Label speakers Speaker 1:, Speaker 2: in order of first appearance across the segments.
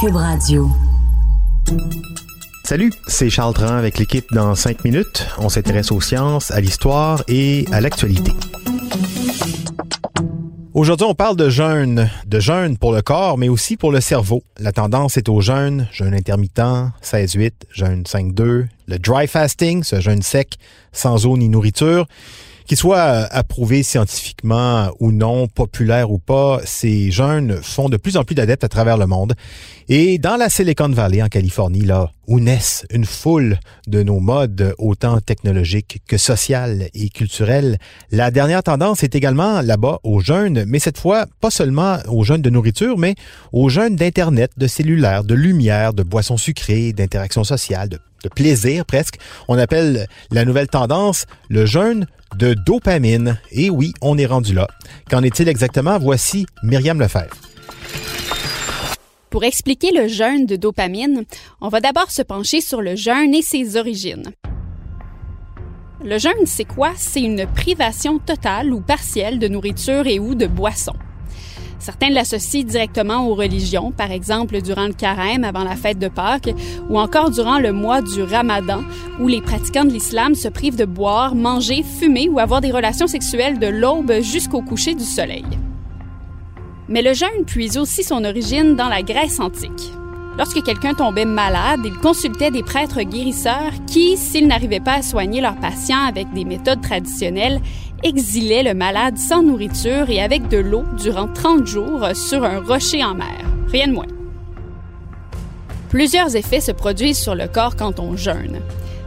Speaker 1: Cube Radio.
Speaker 2: Salut, c'est Charles Tran avec l'équipe dans 5 minutes. On s'intéresse aux sciences, à l'histoire et à l'actualité. Aujourd'hui, on parle de jeûne, de jeûne pour le corps, mais aussi pour le cerveau. La tendance est au jeûne, jeûne intermittent, 16-8, jeûne 5-2, le dry fasting, ce jeûne sec, sans eau ni nourriture. Qu'il soit euh, approuvé scientifiquement ou non, populaire ou pas, ces jeunes font de plus en plus d'adeptes à travers le monde. Et dans la Silicon Valley, en Californie, là, où naissent une foule de nos modes, autant technologiques que sociales et culturelles, la dernière tendance est également là-bas aux jeunes, mais cette fois, pas seulement aux jeunes de nourriture, mais aux jeunes d'Internet, de cellulaire, de lumière, de boissons sucrées, d'interactions sociales, de de plaisir presque. On appelle la nouvelle tendance le jeûne de dopamine. Et oui, on est rendu là. Qu'en est-il exactement? Voici Myriam Lefebvre.
Speaker 3: Pour expliquer le jeûne de dopamine, on va d'abord se pencher sur le jeûne et ses origines. Le jeûne, c'est quoi? C'est une privation totale ou partielle de nourriture et ou de boisson. Certains l'associent directement aux religions, par exemple durant le carême avant la fête de Pâques, ou encore durant le mois du Ramadan, où les pratiquants de l'islam se privent de boire, manger, fumer ou avoir des relations sexuelles de l'aube jusqu'au coucher du soleil. Mais le jeûne puise aussi son origine dans la Grèce antique. Lorsque quelqu'un tombait malade, il consultait des prêtres guérisseurs qui, s'ils n'arrivaient pas à soigner leurs patients avec des méthodes traditionnelles, exilaient le malade sans nourriture et avec de l'eau durant 30 jours sur un rocher en mer. Rien de moins. Plusieurs effets se produisent sur le corps quand on jeûne.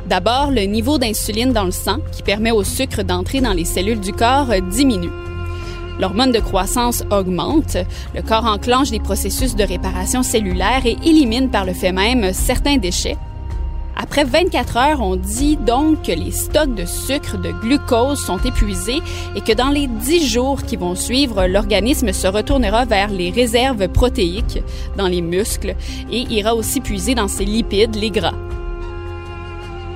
Speaker 3: D'abord, le niveau d'insuline dans le sang, qui permet au sucre d'entrer dans les cellules du corps, diminue. L'hormone de croissance augmente, le corps enclenche des processus de réparation cellulaire et élimine par le fait même certains déchets, après 24 heures, on dit donc que les stocks de sucre, de glucose sont épuisés et que dans les 10 jours qui vont suivre, l'organisme se retournera vers les réserves protéiques dans les muscles et ira aussi puiser dans ses lipides, les gras.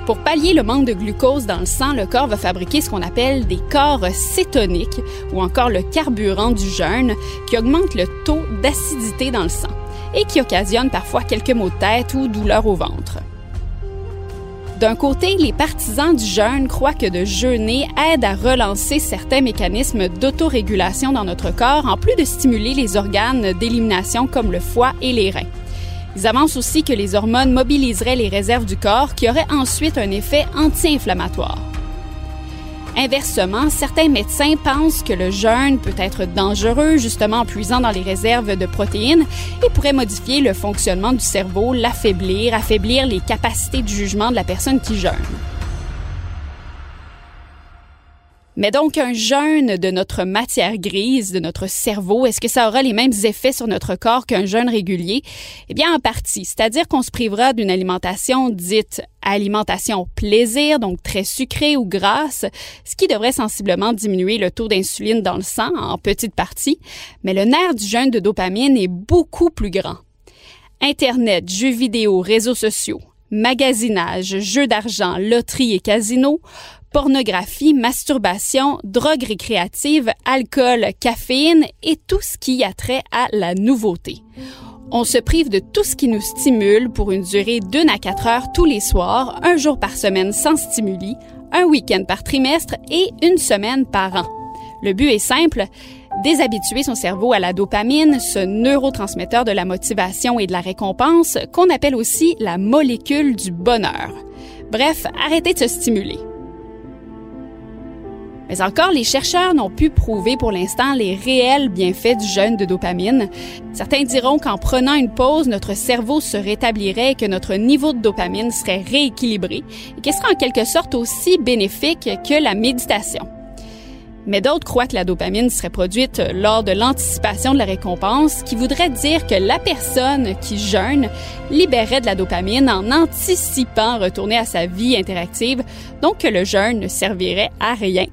Speaker 3: Pour pallier le manque de glucose dans le sang, le corps va fabriquer ce qu'on appelle des corps cétoniques ou encore le carburant du jeûne qui augmente le taux d'acidité dans le sang et qui occasionne parfois quelques maux de tête ou douleurs au ventre. D'un côté, les partisans du jeûne croient que de jeûner aide à relancer certains mécanismes d'autorégulation dans notre corps, en plus de stimuler les organes d'élimination comme le foie et les reins. Ils avancent aussi que les hormones mobiliseraient les réserves du corps qui auraient ensuite un effet anti-inflammatoire. Inversement, certains médecins pensent que le jeûne peut être dangereux, justement en puisant dans les réserves de protéines, et pourrait modifier le fonctionnement du cerveau, l'affaiblir, affaiblir les capacités de jugement de la personne qui jeûne. Mais donc, un jeûne de notre matière grise, de notre cerveau, est-ce que ça aura les mêmes effets sur notre corps qu'un jeûne régulier? Eh bien, en partie. C'est-à-dire qu'on se privera d'une alimentation dite alimentation plaisir, donc très sucrée ou grasse, ce qui devrait sensiblement diminuer le taux d'insuline dans le sang en petite partie. Mais le nerf du jeûne de dopamine est beaucoup plus grand. Internet, jeux vidéo, réseaux sociaux, magasinage, jeux d'argent, loterie et casino pornographie, masturbation, drogue récréative, alcool, caféine et tout ce qui a trait à la nouveauté. On se prive de tout ce qui nous stimule pour une durée d'une à quatre heures tous les soirs, un jour par semaine sans stimuli, un week-end par trimestre et une semaine par an. Le but est simple, déshabituer son cerveau à la dopamine, ce neurotransmetteur de la motivation et de la récompense qu'on appelle aussi la molécule du bonheur. Bref, arrêtez de se stimuler. Mais encore, les chercheurs n'ont pu prouver pour l'instant les réels bienfaits du jeûne de dopamine. Certains diront qu'en prenant une pause, notre cerveau se rétablirait et que notre niveau de dopamine serait rééquilibré et qu'il serait en quelque sorte aussi bénéfique que la méditation. Mais d'autres croient que la dopamine serait produite lors de l'anticipation de la récompense, qui voudrait dire que la personne qui jeûne libérait de la dopamine en anticipant retourner à sa vie interactive, donc que le jeûne ne servirait à rien.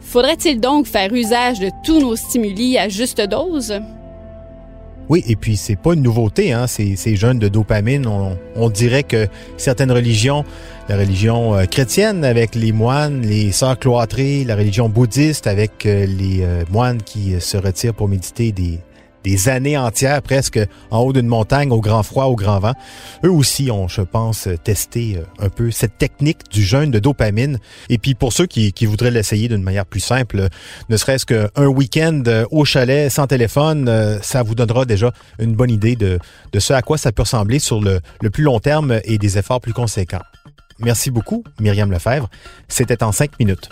Speaker 3: Faudrait-il donc faire usage de tous nos stimuli à juste dose?
Speaker 2: Oui, et puis c'est pas une nouveauté, hein, ces, jeunes de dopamine. On, on, dirait que certaines religions, la religion euh, chrétienne avec les moines, les sœurs cloîtrées, la religion bouddhiste avec euh, les euh, moines qui se retirent pour méditer des, des années entières presque en haut d'une montagne au grand froid, au grand vent. Eux aussi ont, je pense, testé euh, un peu cette technique du jeûne de dopamine. Et puis pour ceux qui, voudraient l'essayer d'une manière plus simple, ne serait-ce qu'un week-end euh, au chalet sans téléphone, euh, ça vous donnera déjà une bonne idée de, de ce à quoi ça peut ressembler sur le, le plus long terme et des efforts plus conséquents. Merci beaucoup, Myriam Lefebvre. C'était en cinq minutes.